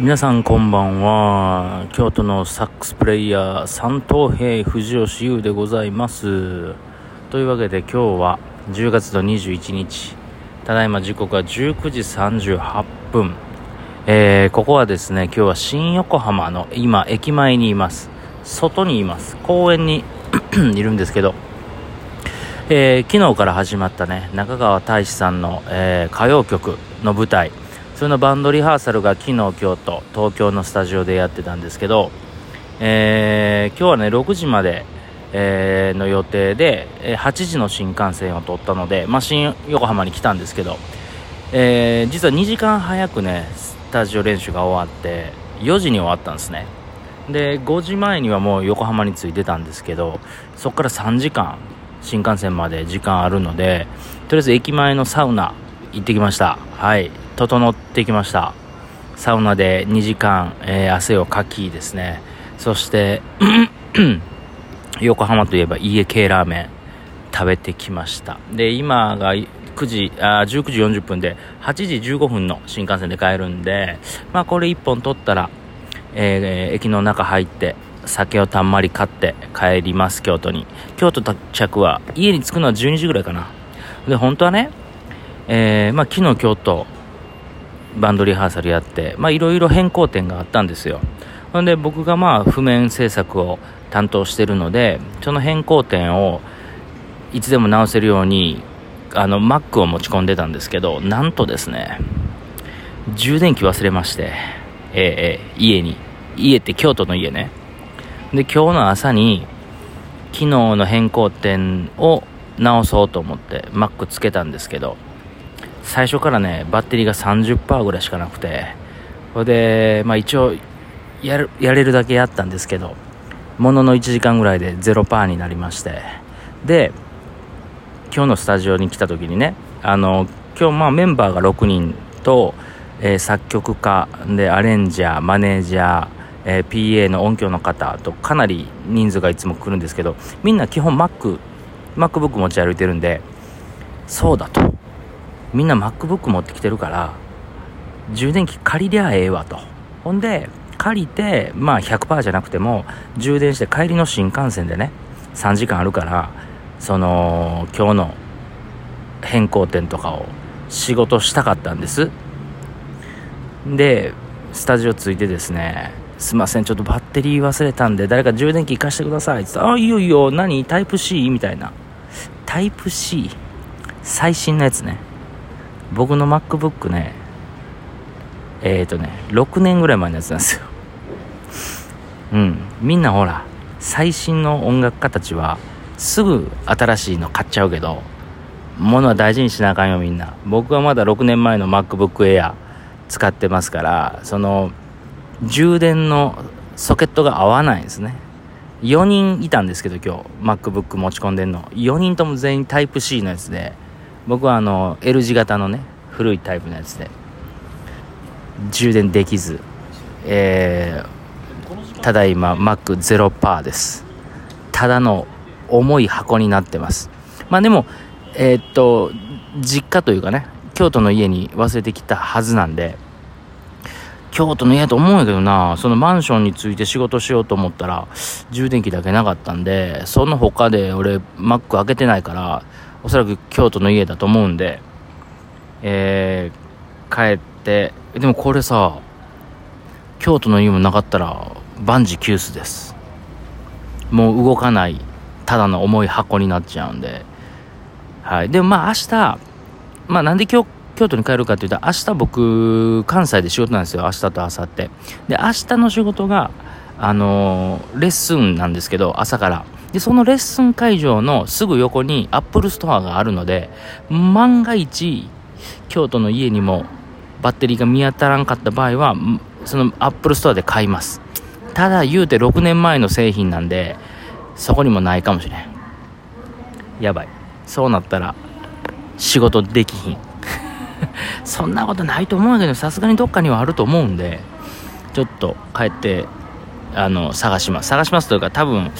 皆さんこんばんは。京都のサックスプレイヤー三等兵藤吉優でございます。というわけで今日は10月の21日。ただいま時刻は19時38分。えー、ここはですね今日は新横浜の今駅前にいます。外にいます。公園に いるんですけど。えー、昨日から始まったね中川大志さんの、えー、歌謡曲の舞台。それのバンドリハーサルが昨日今日と東京のスタジオでやってたんですけど、えー、今日はね6時まで、えー、の予定で8時の新幹線を取ったので、まあ、新横浜に来たんですけど、えー、実は2時間早くねスタジオ練習が終わって4時に終わったんですね。で5時前にはもう横浜に着いてたんですけどそこから3時間新幹線まで時間あるのでとりあえず駅前のサウナ行ってきました。はい。整ってきました。サウナで2時間、えー、汗をかきですね。そして 横浜といえば家系ラーメン食べてきました。で今が9時あ19時40分で8時15分の新幹線で帰るんでまあこれ1本取ったら、えー、駅の中入って酒をたんまり買って帰ります京都に。京都到着は家に着くのは12時ぐらいかな。で本当はねえー、まあ、昨日京都バンドリハーサルやって、いろいろ変更点があったんですよ。ほんで、僕がまあ、譜面制作を担当してるので、その変更点をいつでも直せるように、あの、Mac を持ち込んでたんですけど、なんとですね、充電器忘れまして、えー、えー、家に。家って京都の家ね。で、今日の朝に、昨日の変更点を直そうと思って Mac つけたんですけど、最初からね、バッテリーが30%ぐらいしかなくて、それで、まあ一応、やる、やれるだけやったんですけど、ものの1時間ぐらいで0%になりまして、で、今日のスタジオに来た時にね、あの、今日まあメンバーが6人と、えー、作曲家でアレンジャー、マネージャー、えー、PA の音響の方とかなり人数がいつも来るんですけど、みんな基本 Mac、MacBook 持ち歩いてるんで、そうだと。みんな MacBook 持ってきてるから充電器借りりゃええわと。ほんで借りてまあ100%じゃなくても充電して帰りの新幹線でね3時間あるからその今日の変更点とかを仕事したかったんです。でスタジオ着いてですねすいませんちょっとバッテリー忘れたんで誰か充電器貸してください。って言ったらあいいよいいよ何？タイプ C? みたいな。タイプ C 最新のやつね。僕の MacBook ねえっ、ー、とね6年ぐらい前のやつなんですよ。うん。みんなほら最新の音楽家たちはすぐ新しいの買っちゃうけど物は大事にしなあかんよみんな。僕はまだ6年前の MacBook Air 使ってますからその充電のソケットが合わないんですね。4人いたんですけど今日 MacBook 持ち込んでんの。4人とも全員タイプ C のやつで僕はあの L 字型のね古いタイプのやつで充電できず、えー、ただいま Mac0% です。ただの重い箱になってます。まあでもえー、っと実家というかね京都の家に忘れてきたはずなんで京都の家と思うんやけどなそのマンションについて仕事しようと思ったら充電器だけなかったんでその他で俺 Mac 開けてないからおそらく京都の家だと思うんで、えー、帰って、でもこれさ、京都の家もなかったら万事休すです。もう動かない、ただの重い箱になっちゃうんで。はい。でもまあ明日、まあなんで京京都に帰るかっていうと、明日僕、関西で仕事なんですよ。明日と明後日。で、明日の仕事が、あのー、レッスンなんですけど、朝から。で、そのレッスン会場のすぐ横にアップルストアがあるので、万が一、京都の家にもバッテリーが見当たらんかった場合は、そのアップルストアで買います。ただ言うて6年前の製品なんで、そこにもないかもしれん。やばい。そうなったら、仕事できひん。そんなことないと思うけど、さすがにどっかにはあると思うんで、ちょっと帰ってあの探します。探しますというか多分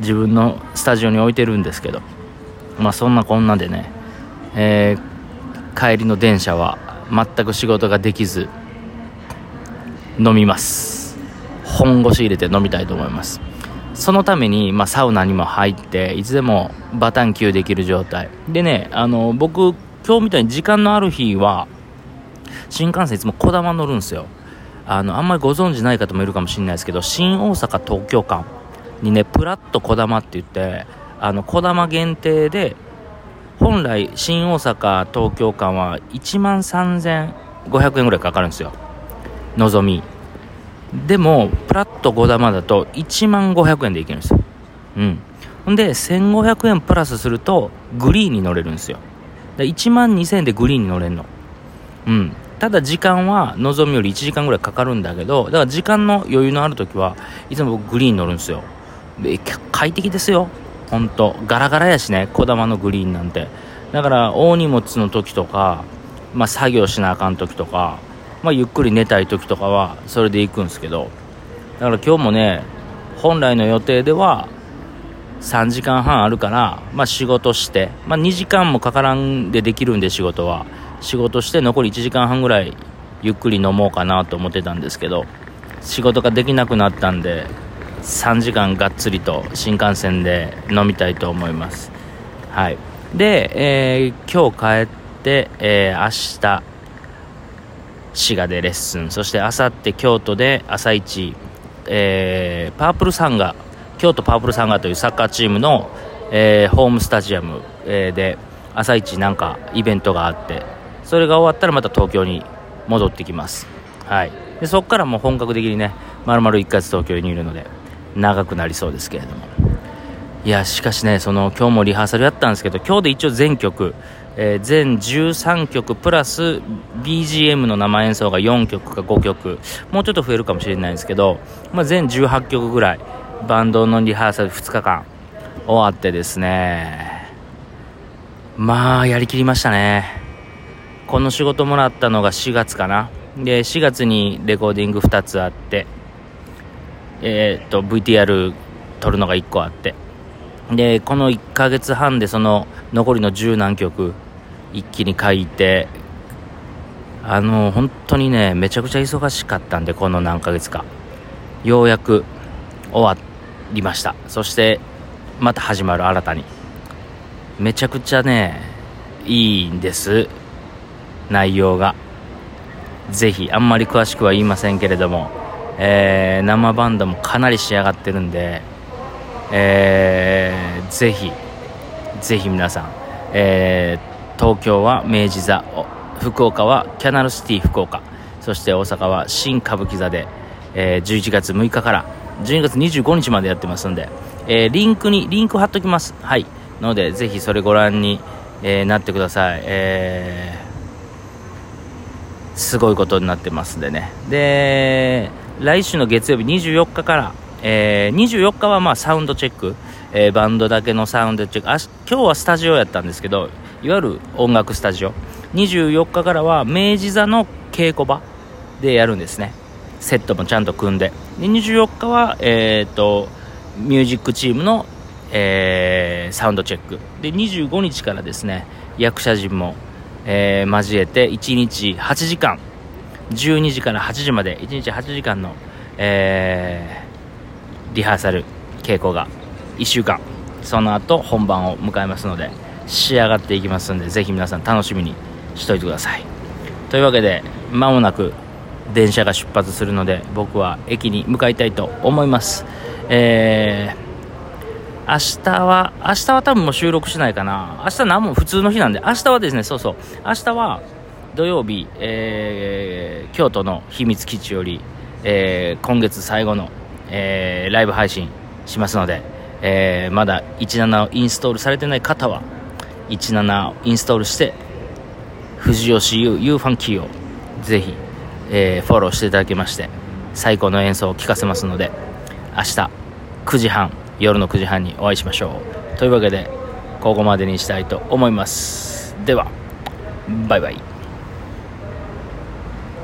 自分のスタジオに置いてるんですけどまあそんなこんなでね、えー、帰りの電車は全く仕事ができず飲みます。本腰入れて飲みたいと思います。そのために、まあ、サウナにも入っていつでもバタン級できる状態。でねあの僕今日みたいに時間のある日は新幹線いつもこだま乗るんですよ。あのあんまりご存知ない方もいるかもしれないですけど新大阪東京間にねプラッとこだまって言ってあのこだま限定で本来新大阪東京間は1万3500円ぐらいかかるんですよ。のぞみ。でもプラット5玉だと1万500円でいけるんですよ。うん。ほんで1500円プラスするとグリーンに乗れるんですよ。1万2000円でグリーンに乗れるの。うん。ただ時間はのぞみより1時間ぐらいかかるんだけどだから時間の余裕のある時はいつも僕グリーン乗るんですよ。で快適ですよ。ほんとガラガラやしねこだまのグリーンなんて。だから大荷物の時とか、まあ、作業しなあかん時とか、まあ、ゆっくり寝たい時とかはそれで行くんですけど。だから今日もね本来の予定では3時間半あるから、まあ、仕事して、まあ、2時間もかからんでできるんで仕事は。仕事して残り1時間半ぐらいゆっくり飲もうかなと思ってたんですけど仕事ができなくなったんで3時間がっつりと新幹線で飲みたいと思います。はい。で、えー、今日帰って、えー、明日滋賀でレッスン。そして明後日京都で朝一、えー、パープルサンガ京都パープルサンガというサッカーチームの、えー、ホームスタジアム、えー、で朝一なんかイベントがあってそれが終わったらまた東京に戻ってきます。はい。でそこからもう本格的にねまるまる1ヶ月東京にいるので長くなりそうですけれども。いやしかしねその今日もリハーサルやったんですけど今日で一応全曲、えー、全13曲プラス BGM の生演奏が4曲か5曲もうちょっと増えるかもしれないんですけど、まあ、全18曲ぐらいバンドのリハーサル2日間終わってですね。まあやりきりましたね。この仕事もらったのが4月かな。で4月にレコーディング2つあってえー、っと VTR 撮るのが1個あって。でこの1ヶ月半でその残りの十何曲一気に書いてあの本当にねめちゃくちゃ忙しかったんでこの何ヶ月か。ようやく終わりました。そしてまた始まる新たに。めちゃくちゃねいいんです。内容が。ぜひあんまり詳しくは言いませんけれどもえー、生バンドもかなり仕上がってるんで、えー、ぜひぜひ皆さん、えー、東京は明治座福岡はキャナルシティ福岡そして大阪は新歌舞伎座で、えー、11月6日から12月25日までやってますんで、えー、リンクにリンク貼っときます。はい。のでぜひそれご覧に、えー、なってください。えー、すごいことになってますんでね。で来週の月曜日24日から、えー、24日はまあサウンドチェック、えー、バンドだけのサウンドチェック。あ今日はスタジオやったんですけどいわゆる音楽スタジオ。24日からは明治座の稽古場でやるんですね。セットもちゃんと組んで。で24日は、えーと、ミュージックチームの、えー、サウンドチェック。で25日からですね役者陣も、えー、交えて1日8時間。12時から8時まで1日8時間の、えー、リハーサル稽古が1週間。その後本番を迎えますので仕上がっていきますのでぜひ皆さん楽しみにしといてください。というわけで間もなく電車が出発するので僕は駅に向かいたいと思います。えー、明日は明日は多分もう収録しないかな。明日何も普通の日なんで。明日はですねそうそう。明日は土曜日、えー、京都の秘密基地より、えー、今月最後の、えー、ライブ配信しますので、えまだ17をインストールされてない方は17をインストールして藤吉優 U ファンキーをぜひ、えフォローしていただきまして最高の演奏を聴かせますので明日9時半夜の9時半にお会いしましょう。というわけでここまでにしたいと思います。ではバイバイ。